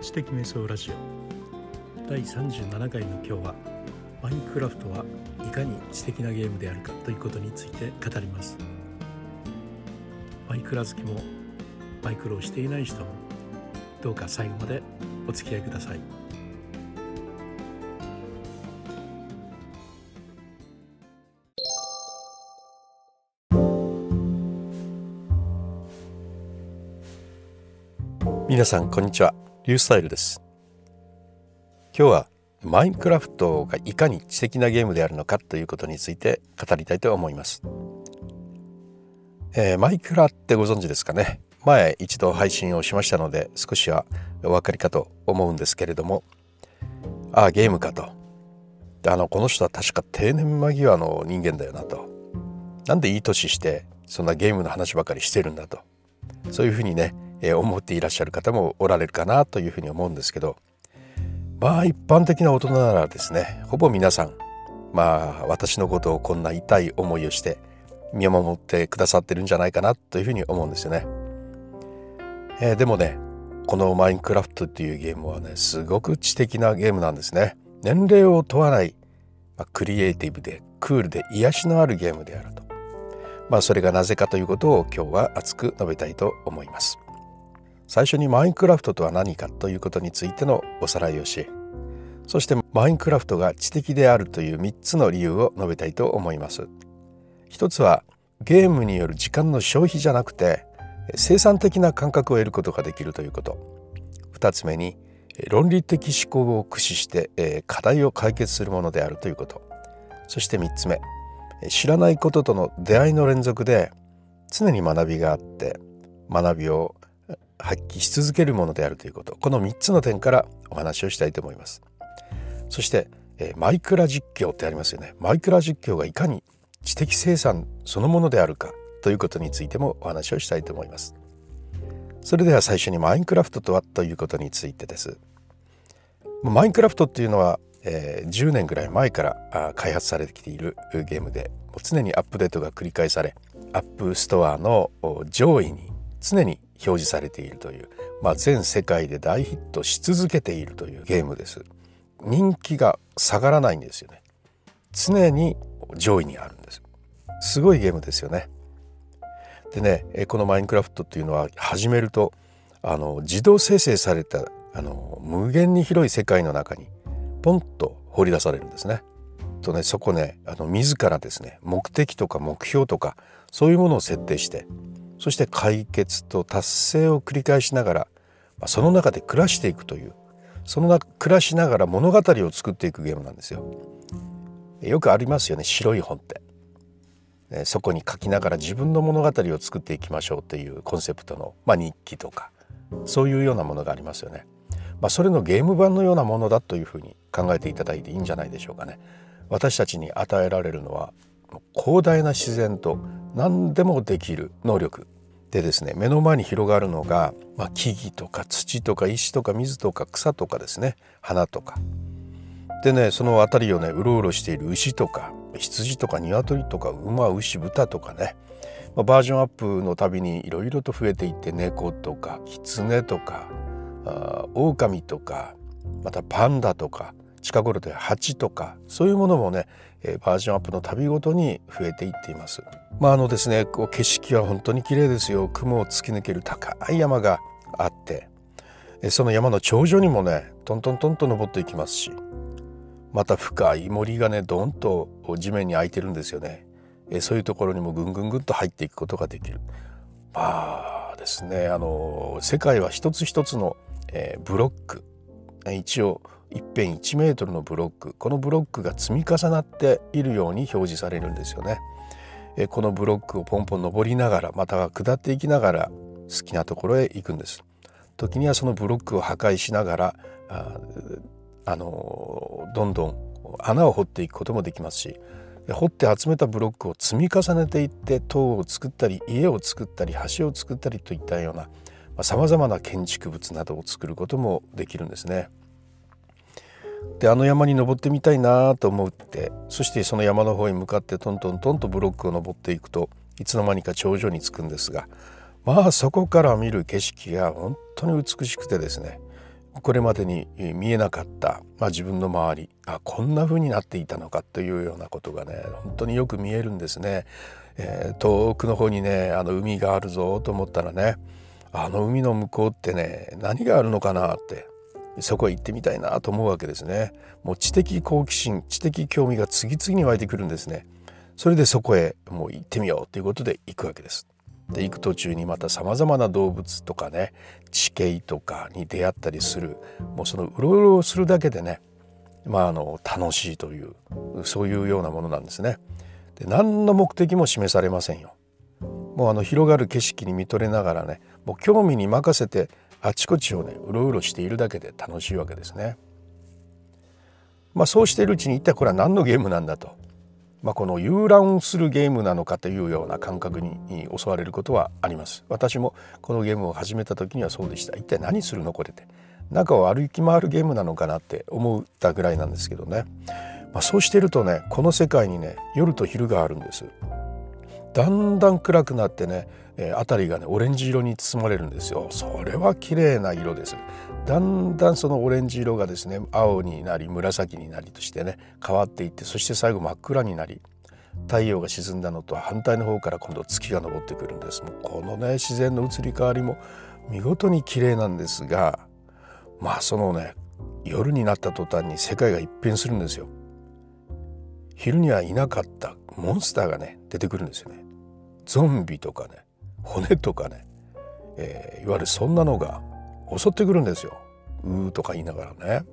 知的瞑想ラジオ。第37回の今日はマインクラフトはいかに知的なゲームであるかということについて語ります。マイクラ好きもマイクロをしていない人もどうか最後までお付き合いください。皆さんこんにちは。リュースタイルです。今日はマインクラフトがいかに知的なゲームであるのかということについて語りたいと思います、えー、マイクラってご存知ですかね？前一度配信をしましたので少しはお分かりかと思うんですけれども。ああゲームかと。あのこの人は確か定年間際の人間だよなと。なんでいい年してそんなゲームの話ばかりしてるんだと。そういうふうにねえ思っていらっしゃる方もおられるかなというふうに思うんですけどまあ一般的な大人ならですねほぼ皆さんまあ私のことをこんな痛い思いをして見守ってくださってるんじゃないかなというふうに思うんですよね。えー、でもねこのマインクラフトっていうゲームはねすごく知的なゲームなんですね。年齢を問わない、まあ、クリエイティブでクールで癒しのあるゲームであると。まあそれがなぜかということを今日は熱く述べたいと思います。最初にマインクラフトとは何かということについてのおさらいをしそしてマインクラフトが知的であるという3つの理由を述べたいと思います。一つはゲームによる時間の消費じゃなくて生産的な感覚を得ることができるということ。2つ目に論理的思考を駆使して課題を解決するものであるということ。そして3つ目知らないこととの出会いの連続で常に学びがあって学びを発揮し続けるものであるということ。この3つの点からお話をしたいと思います。そして、えー、マイクラ実況ってありますよね。マイクラ実況がいかに知的生産そのものであるかということについてもお話をしたいと思います。それでは最初にマインクラフトとはということについてです。マインクラフトっていうのは、えー、10年ぐらい前から開発されてきているゲームで常にアップデートが繰り返され App Store の上位に常に表示されているという、まあ、全世界で大ヒットし続けているというゲームです。人気が下がらないんですよね。常に上位にあるんです。すごいゲームですよね。でねこのマインクラフトっていうのは始めるとあの自動生成されたあの無限に広い世界の中にポンと放り出されるんですね。とねそこねあの自らですね目的とか目標とかそういうものを設定してそして解決と達成を繰り返しながら、まあ、その中で暮らしていくというその中暮らしながら物語を作っていくゲームなんですよ。よくありますよね白い本って。そこに書きながら自分の物語を作っていきましょうっていうコンセプトの、まあ、日記とかそういうようなものがありますよね。まあ、それのゲーム版のようなものだというふうに考えていただいていいんじゃないでしょうかね。私たちに与えられるのは広大な自然と何でもできる能力でですね目の前に広がるのが、まあ、木々とか土とか石とか水とか草とかですね花とか。でねその辺りをねうろうろしている牛とか羊とか鶏とか馬牛豚とかね、まあ、バージョンアップのたびにいろいろと増えていって猫とか狐とかあ狼とかまたパンダとか近頃で蜂とかそういうものもねバージョンアップの旅ごとに増えていっています。まああのですねこう景色は本当に綺麗ですよ。雲を突き抜ける高い山があってその山の頂上にもねトントントンと登っていきますしまた深い森がねドンと地面に開いてるんですよね。そういうところにもぐんぐんぐんと入っていくことができる。まあですねあの世界は一つ一つの、えー、ブロック。一応一辺1メートルのブロックこのブロックが積み重なっているように表示されるんですよね。えこのブロックをポンポン登りながらまたは下っていきながら好きなところへ行くんです。時にはそのブロックを破壊しながらああのどんどん穴を掘っていくこともできますし掘って集めたブロックを積み重ねていって塔を作ったり家を作ったり橋を作ったりといったようなさまざ、まな建築物などを作ることもできるんですね。であの山に登ってみたいなと思ってそしてその山の方に向かってトントントンとブロックを登っていくといつの間にか頂上に着くんですがまあそこから見る景色が本当に美しくてですねこれまでに見えなかった、まあ、自分の周りあこんな風になっていたのかというようなことがね本当によく見えるんですね。えー、遠くの方にねあの海があるぞと思ったらねあの海の向こうってね何があるのかなってそこへ行ってみたいなと思うわけですね。もう知的好奇心知的興味が次々に湧いてくるんですね。それでそこへもう行ってみようということで行くわけです。で行く途中にまたさまざまな動物とかね地形とかに出会ったりするもうそのうろうろするだけでねまああの楽しいというそういうようなものなんですね。で何の目的も示されませんよ。もうあの広がる景色に見とれながらねもう興味に任せてあちこちをねうろうろしているだけで楽しいわけですね。まあそうしているうちに一体これは何のゲームなんだと。まあ、この遊覧するゲームなのかというような感覚に襲われることはあります。私もこのゲームを始めた時にはそうでした。一体何するのこれって。中を歩き回るゲームなのかなって思ったぐらいなんですけどね、まあ、そうしてるとねこの世界にね夜と昼があるんです。だんだん暗くなってね、えー、辺りがねオレンジ色に包まれるんですよ。それは綺麗な色です。だんだんそのオレンジ色がですね青になり紫になりとしてね変わっていってそして最後真っ暗になり太陽が沈んだのと反対の方から今度月が昇ってくるんです。もうこのね自然の移り変わりも見事に綺麗なんですがまあそのね夜になった途端に世界が一変するんですよ。昼にはいなかったモンスターがね出てくるんですよね。ゾンビとかね骨とかね、えー、いわゆるそんなのが襲ってくるんですよ。うーとか言いながらね。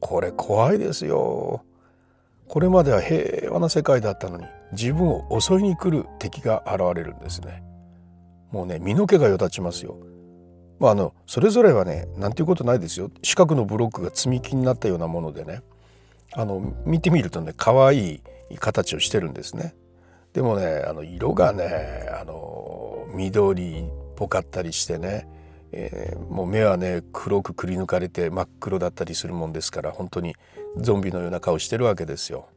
これ怖いですよ。これまでは平和な世界だったのに自分を襲いに来る敵が現れるんですね。もうね身の毛がよだちますよ。まああのそれぞれはねなんていうことないですよ。四角のブロックが積み木になったようなものでねあの見てみるとね可愛い形をしてるんですね。でもねあの色がねあの緑っぽかったりしてねえー、もう目はね黒くくり抜かれて真っ黒だったりするもんですから本当にゾンビのような顔してるわけですよ。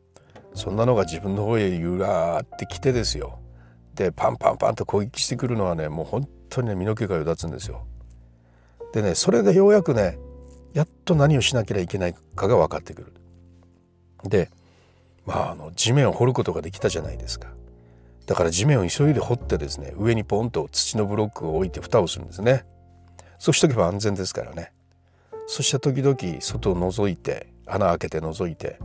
そんなのが自分の方へゆらーってきてですよ。でパンパンパンと攻撃してくるのはねもう本当にね身の毛がよだつんですよ。でねそれでようやくねやっと何をしなければいけないかが分かってくる。でまああの地面を掘ることができたじゃないですか。だから地面を急いで掘ってですね上にポンと土のブロックを置いて蓋をするんですね。そうしとけば安全ですからねそして時々外を覗いて穴開けて覗いて、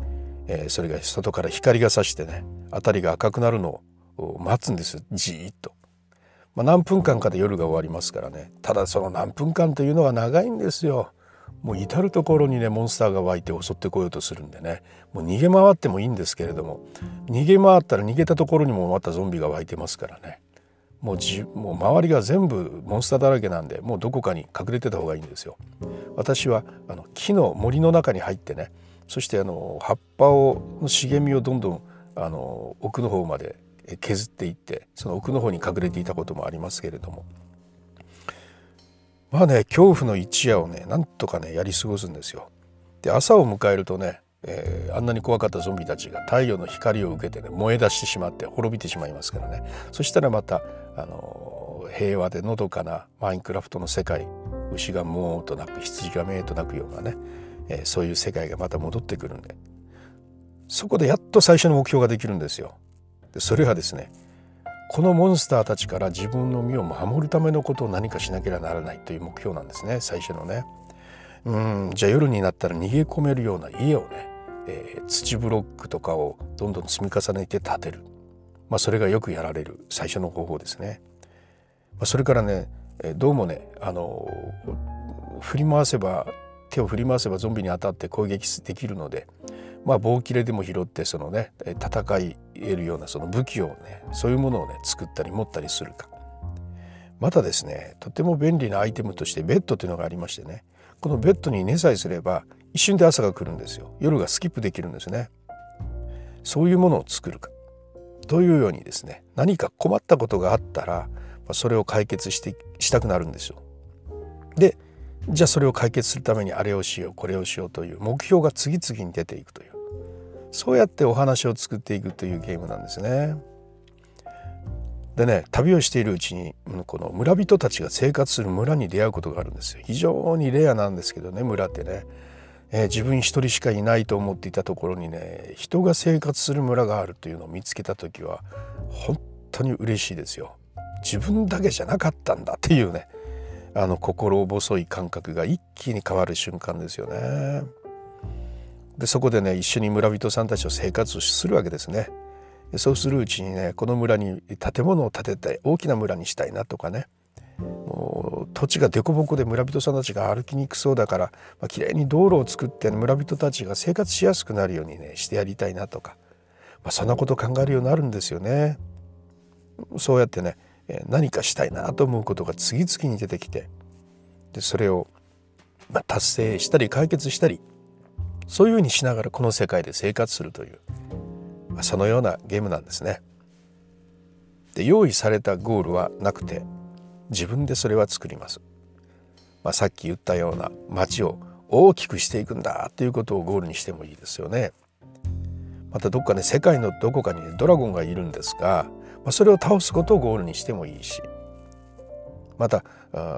えー、それが外から光が差してね辺りが赤くなるのを待つんですじーっと。まあ、何分間かで夜が終わりますからねただその何分間というのは長いんですよ。もう至る所にねモンスターが湧いて襲ってこようとするんでね。もう逃げ回ってもいいんですけれども。逃げ回ったら逃げたところにもまたゾンビが湧いてますからね。もうじもう周りが全部モンスターだらけなんでもうどこかに隠れてた方がいいんですよ。私はあの木の森の中に入ってねそしてあの葉っぱをの茂みをどんどんあの奥の方まで削っていってその奥の方に隠れていたこともありますけれども。まあね恐怖の一夜をねなんとかねやり過ごすんですよ。で朝を迎えるとねえー、あんなに怖かったゾンビたちが太陽の光を受けてね燃え出してしまって滅びてしまいますからねそしたらまた、あの平和でのどかなマインクラフトの世界牛がもーと鳴く羊がめーと鳴くようなね、えー、そういう世界がまた戻ってくるんでそこでやっと最初の目標ができるんですよ。でそれはですねこのモンスターたちから自分の身を守るためのことを何かしなければならないという目標なんですね最初のね。うんじゃあ夜になったら逃げ込めるような家をねえー、土ブロックとかをどんどん積み重ねて建てる、まあ、それがよくやられる最初の方法ですね。まあ、それからねどうもねあの振り回せば手を振り回せばゾンビに当たって攻撃できるので、まあ、棒切れでも拾ってそのね戦い得るようなその武器をねそういうものをね作ったり持ったりするか。またですねとても便利なアイテムとしてベッドというのがありましてねこのベッドに寝さえすれば一瞬で朝が来るんですよ。夜がスキップできるんですね。そういうものを作るか。というようにですね何か困ったことがあったらそれを解決してしたくなるんですよ。でじゃあそれを解決するためにあれをしようこれをしようという目標が次々に出ていくという。そうやってお話を作っていくというゲームなんですね。でね旅をしているうちにこの村人たちが生活する村に出会うことがあるんですよ。非常にレアなんですけどね村ってね、えー、自分一人しかいないと思っていたところにね人が生活する村があるというのを見つけた時は本当に嬉しいですよ。自分だけじゃなかったんだっていうねあの心細い感覚が一気に変わる瞬間ですよね。でそこでね一緒に村人さんたちと生活をするわけですね。そうするうちにねこの村に建物を建てて大きな村にしたいなとかね。もう土地が凸凹で村人さんたちが歩きにくそうだから、まあ、きれいに道路を作って村人たちが生活しやすくなるようにねしてやりたいなとか、まあ、そんなこと考えるようになるんですよね。そうやってね何かしたいなと思うことが次々に出てきてでそれを、まあ、達成したり解決したりそういうふうにしながらこの世界で生活するというそのようなゲームなんですね。で用意されたゴールはなくて自分でそれは作ります。まあ、さっき言ったような街を大きくしていくんだということをゴールにしてもいいですよね。またどっかね世界のどこかに、ね、ドラゴンがいるんですが、まあ、それを倒すことをゴールにしてもいいしまた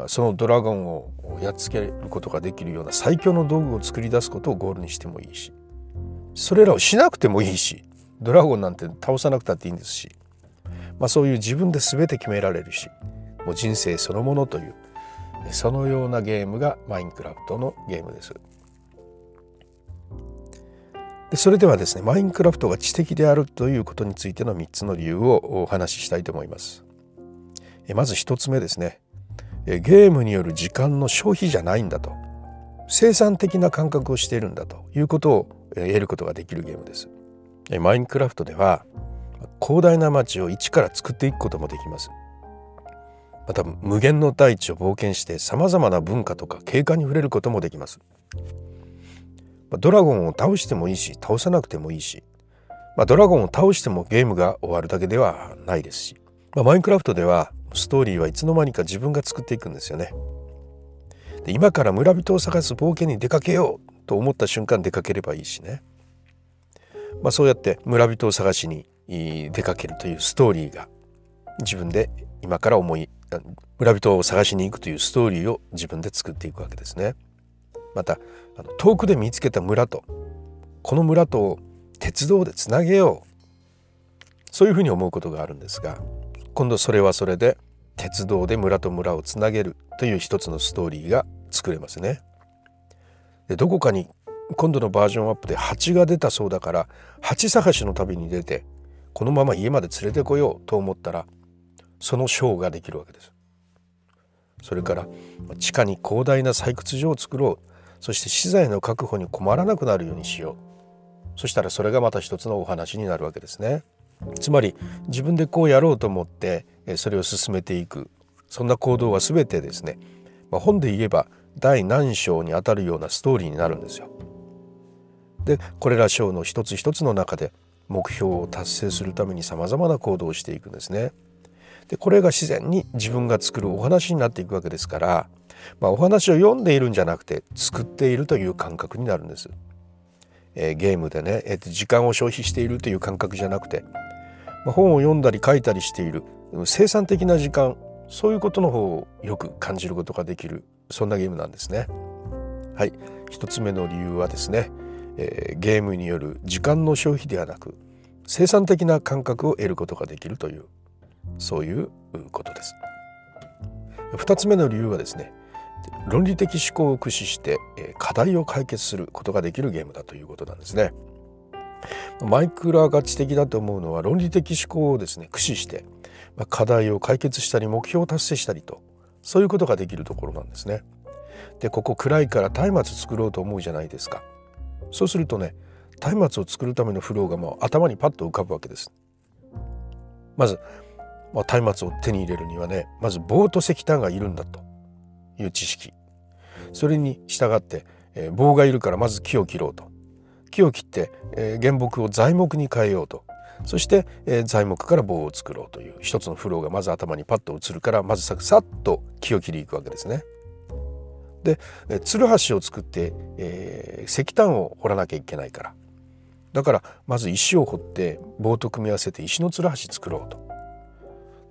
そのドラゴンをやっつけることができるような最強の道具を作り出すことをゴールにしてもいいしそれらをしなくてもいいしドラゴンなんて倒さなくたっていいんですし、まあ、そういう自分で全て決められるしもう人生そのものというそのようなゲームがマインクラフトのゲームです。でそれではですねマインクラフトが知的であるということについての3つの理由をお話ししたいと思います。まず1つ目ですねゲームによる時間の消費じゃないんだと。生産的な感覚をしているんだということを得ることができるゲームです。マインクラフトでは広大な街を一から作っていくこともできます。また無限の大地を冒険してさまざまな文化とか景観に触れることもできます。ドラゴンを倒してもいいし倒さなくてもいいし、まあ、ドラゴンを倒してもゲームが終わるだけではないですし、まあ、マインクラフトではストーリーはいつの間にか自分が作っていくんですよね。で今から村人を探す冒険に出かけようと思った瞬間出かければいいしね。まあ、そうやって村人を探しに出かけるというストーリーが自分で今から思い村人を探しに行くというストーリーを自分で作っていくわけですね。またあの遠くで見つけた村とこの村と鉄道でつなげよう。そういうふうに思うことがあるんですが今度それはそれで鉄道で村と村をつなげるという一つのストーリーが作れますね。でどこかに今度のバージョンアップで蜂が出たそうだから蜂探しの旅に出てこのまま家まで連れてこようと思ったらそのショーができるわけです。それから地下に広大な採掘場を作ろうそして資材の確保に困らなくなるようにしようそしたらそれがまた一つのお話になるわけですね。つまり自分でこうやろうと思ってそれを進めていくそんな行動は全てですね、まあ、本で言えば第何章にあたるようなストーリーになるんですよ。でこれら章の一つ一つの中で目標を達成するためにさまざまな行動をしていくんですね。でこれが自然に自分が作るお話になっていくわけですから、まあ、お話を読んでいるんじゃなくて作っているという感覚になるんです。えー、ゲームでね、えー、時間を消費しているという感覚じゃなくて、本を読んだり書いたりしている生産的な時間そういうことの方をよく感じることができるそんなゲームなんですね。はい一つ目の理由はですねえー、ゲームによる時間の消費ではなく生産的な感覚を得ることができるというそういうことです。2つ目の理由はですね論理的思考を駆使して課題を解決することができるゲームだということなんですね。マイクラが知的だと思うのは論理的思考をですね駆使して課題を解決したり目標を達成したりとそういうことができるところなんですね。でここ暗いから松明作ろうと思うじゃないですか。そうするとね松明を作るためのフローがもう頭にパッと浮かぶわけです。まず、まあ、松明を手に入れるにはねまず棒と石炭がいるんだという知識それに従って、えー、棒がいるからまず木を切ろうと木を切って、えー、原木を材木に変えようと。そして、えー、材木から棒を作ろうという一つのフローがまず頭にパッと映るからまずささっと木を切りいくわけですね。でつるはしを作って、えー、石炭を掘らなきゃいけないから。だからまず石を掘って棒と組み合わせて石のつるはし作ろうと。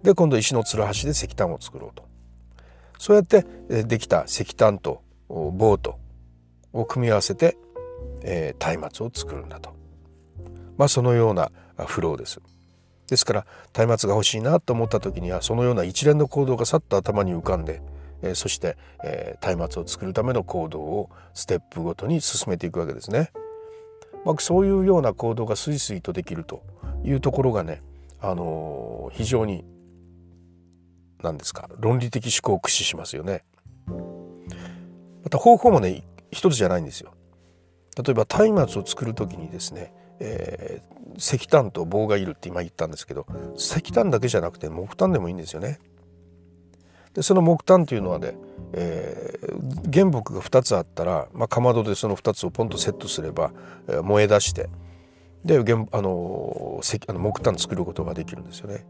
で今度石のつるはしで石炭を作ろうと。そうやってできた石炭とボートを組み合わせてえ松明を作るんだとまあそのようなフローです。ですから松明が欲しいなと思った時にはそのような一連の行動がさっと頭に浮かんで、えそして、え松明を作るための行動をステップごとに進めていくわけですね。まあ、そういうような行動がスイスイとできるというところがね、あの非常に何ですか論理的思考を駆使しますよね。また方法もね一つじゃないんですよ。例えば松明を作る時にですね、えー、石炭と棒がいるって今言ったんですけど石炭だけじゃなくて木炭でもいいんですよね。でその木炭というのはね、えー、原木が2つあったら、まあ、かまどでその2つをポンとセットすれば、えー、燃え出してで原あの石あの木炭作ることができるんですよね。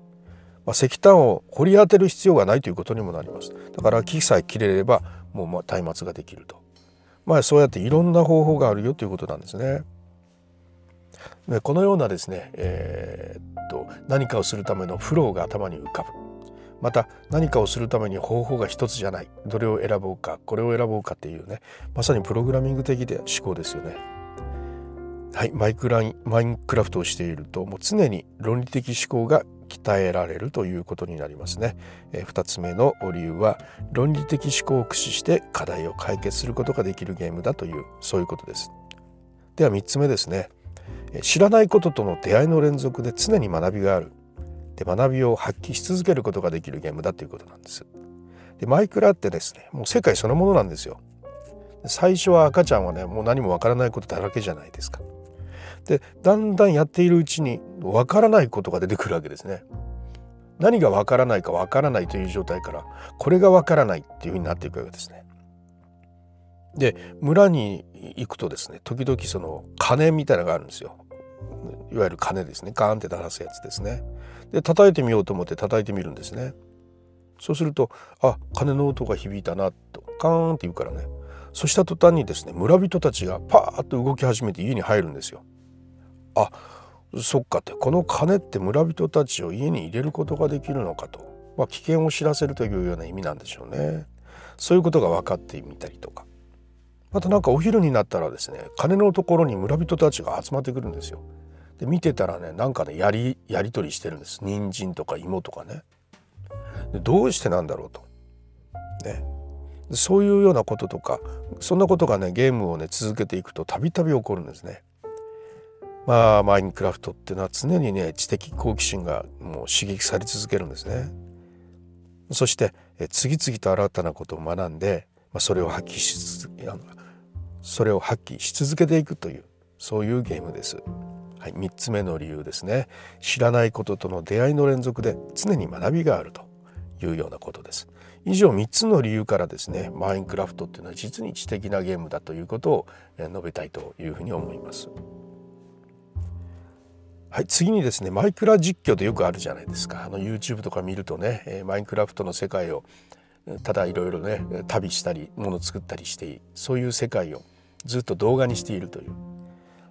まあ、石炭を掘り当てる必要がないということにもなります。だから木さえ切れればもうまあ松明ができると。まあそうやっていろんな方法があるよということなんですね。でこのようなですね、えー、っと何かをするためのフローが頭に浮かぶまた何かをするために方法が一つじゃないどれを選ぼうかこれを選ぼうかっていうねまさにプログラミング的で思考ですよね。はいマイクラインマインクラフトをしているともう常に論理的思考が鍛えられるということになりますね。えー、2つ目の理由は論理的思考を駆使して課題を解決することができるゲームだというそういうことです。では3つ目ですね。知らないこととの出会いの連続で常に学びがあるで学びを発揮し続けることができるゲームだということなんです。でマイクラってですねもう世界そのものなんですよ。最初は赤ちゃんはねもう何もわからないことだらけじゃないですか。でだんだんやっているうちにわからないことが出てくるわけですね。何がわからないかわからないという状態からこれがわからないっていうふうになっていくわけですね。で村に行くとですね時々その鐘みたいなのがあるんですよ。いわゆる鐘ですねガーンって鳴らすやつですね。で叩いてみようと思って叩いてみるんですね。そうするとあ鐘の音が響いたなとカーンって言うからねそした途端にですね村人たちがパーッと動き始めて家に入るんですよ。あそっかってこの鐘って村人たちを家に入れることができるのかと、まあ、危険を知らせるというような意味なんでしょうね。そういうことが分かってみたりとかまたなんかお昼になったらですね鐘のところに村人たちが集まってくるんですよ。で見てたらねなんかねやりやり取りしてるんです人参とか芋とかね。どうしてなんだろうと。ね。そういうようなこととかそんなことがねゲームをね続けていくとたびたび起こるんですね。まあマインクラフトっていうのは常にね知的好奇心がもう刺激され続けるんですね。そして次々と新たなことを学んで、まあ、それを発揮し続けそれを発揮し続けていくというそういうゲームです。はい、3つ目の理由ですね知らないこととの出会いの連続で常に学びがあるというようなことです以上3つの理由からですねマインクラフトっていうのは実に知的なゲームだということを述べたいというふうに思いますはい次にですねマイクラ実況でよくあるじゃないですかあの YouTube とか見るとね、えマインクラフトの世界をただいろいろね旅したりもの作ったりしてそういう世界をずっと動画にしているという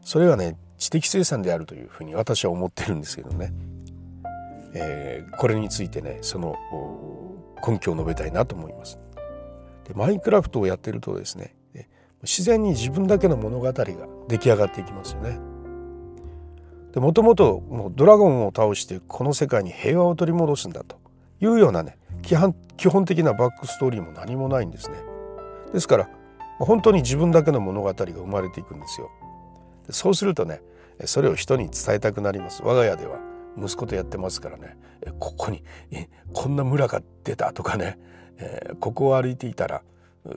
それはね知的生産であるというふうに私は思ってるんですけどね、えー、これについてねその根拠を述べたいなと思います。でマインクラフトをやってるとですね自然に自分だけの物語が出来上がっていきますよね。でもともとドラゴンを倒してこの世界に平和を取り戻すんだというようなね基本的なバックストーリーも何もないんですね。ですから本当に自分だけの物語が生まれていくんですよ。そうするとねそれを人に伝えたくなります我が家では息子とやってますからねここにこんな村が出たとかねここを歩いていたら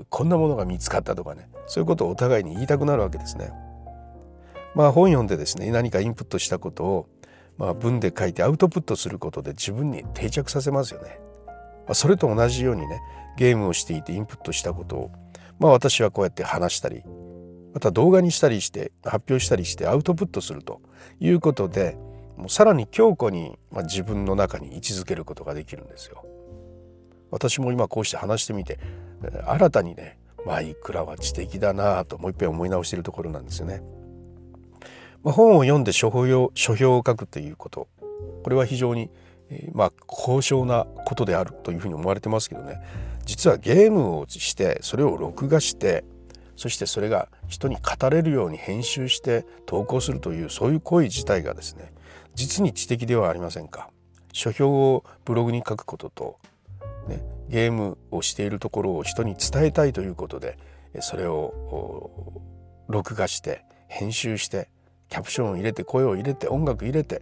こんなものが見つかったとかねそういうことをお互いに言いたくなるわけですね。まあ本読んでですね何かインプットしたことをまあ文で書いてアウトプットすることで自分に定着させますよね。まあ、それと同じようにねゲームをしていてインプットしたことをまあ私はこうやって話したりまた動画にしたりして発表したりしてアウトプットするということでもうさらに強固に、まあ、自分の中に位置づけることができるんですよ。私も今こうして話してみて新たにねマイクラは知的だなともう一遍思い直しているところなんですよね。まあ、本を読んで書評書評を書くということ。これは非常にえー、まあ高尚なことであるというふうに思われてますけどね。実はゲームをしてそれを録画してそしてそれが人に語れるように編集して投稿するというそういう行為自体がですね実に知的ではありませんか。書評をブログに書くことと、ね、ゲームをしているところを人に伝えたいということでそれを録画して編集してキャプションを入れて声を入れて音楽入れて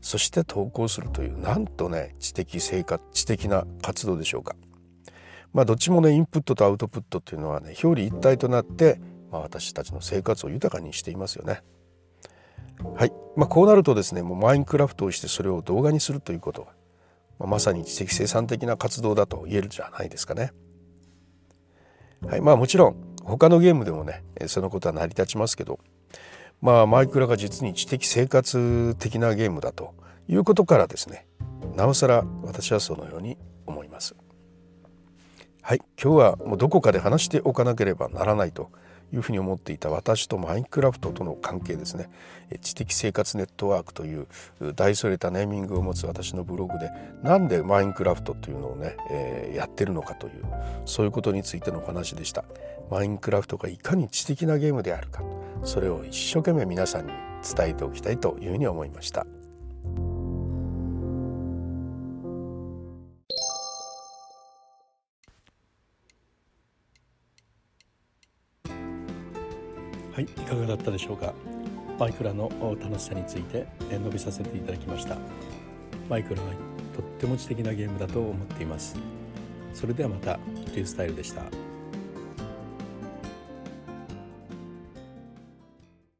そして投稿するというなんとね知的生活知的な活動でしょうか。まあどっちもねインプットとアウトプットっていうのはね表裏一体となって、まあ、私たちの生活を豊かにしていますよね。はい、まあ、こうなるとですねもうマインクラフトをしてそれを動画にするということは、まあ、まさに知的生産的な活動だと言えるじゃないですかね。はい、まあもちろん他のゲームでもねそのことは成り立ちますけどまあマイクラが実に知的生活的なゲームだということからですね。なおさら私はそのように思います。はい今日はもうどこかで話しておかなければならないというふうに思っていた私とマインクラフトとの関係ですね。知的生活ネットワークという大それたネーミングを持つ私のブログでなんでマインクラフトというのをね、えー、やってるのかというそういうことについてのお話でした。マインクラフトがいかに知的なゲームであるか。それを一生懸命皆さんに伝えておきたいというふうに思いました。はい、いかがだったでしょうか？マイクラの楽しさについて述べさせていただきました。マイクラはとっても知的なゲームだと思っています。それではまた、リュースタイルでした。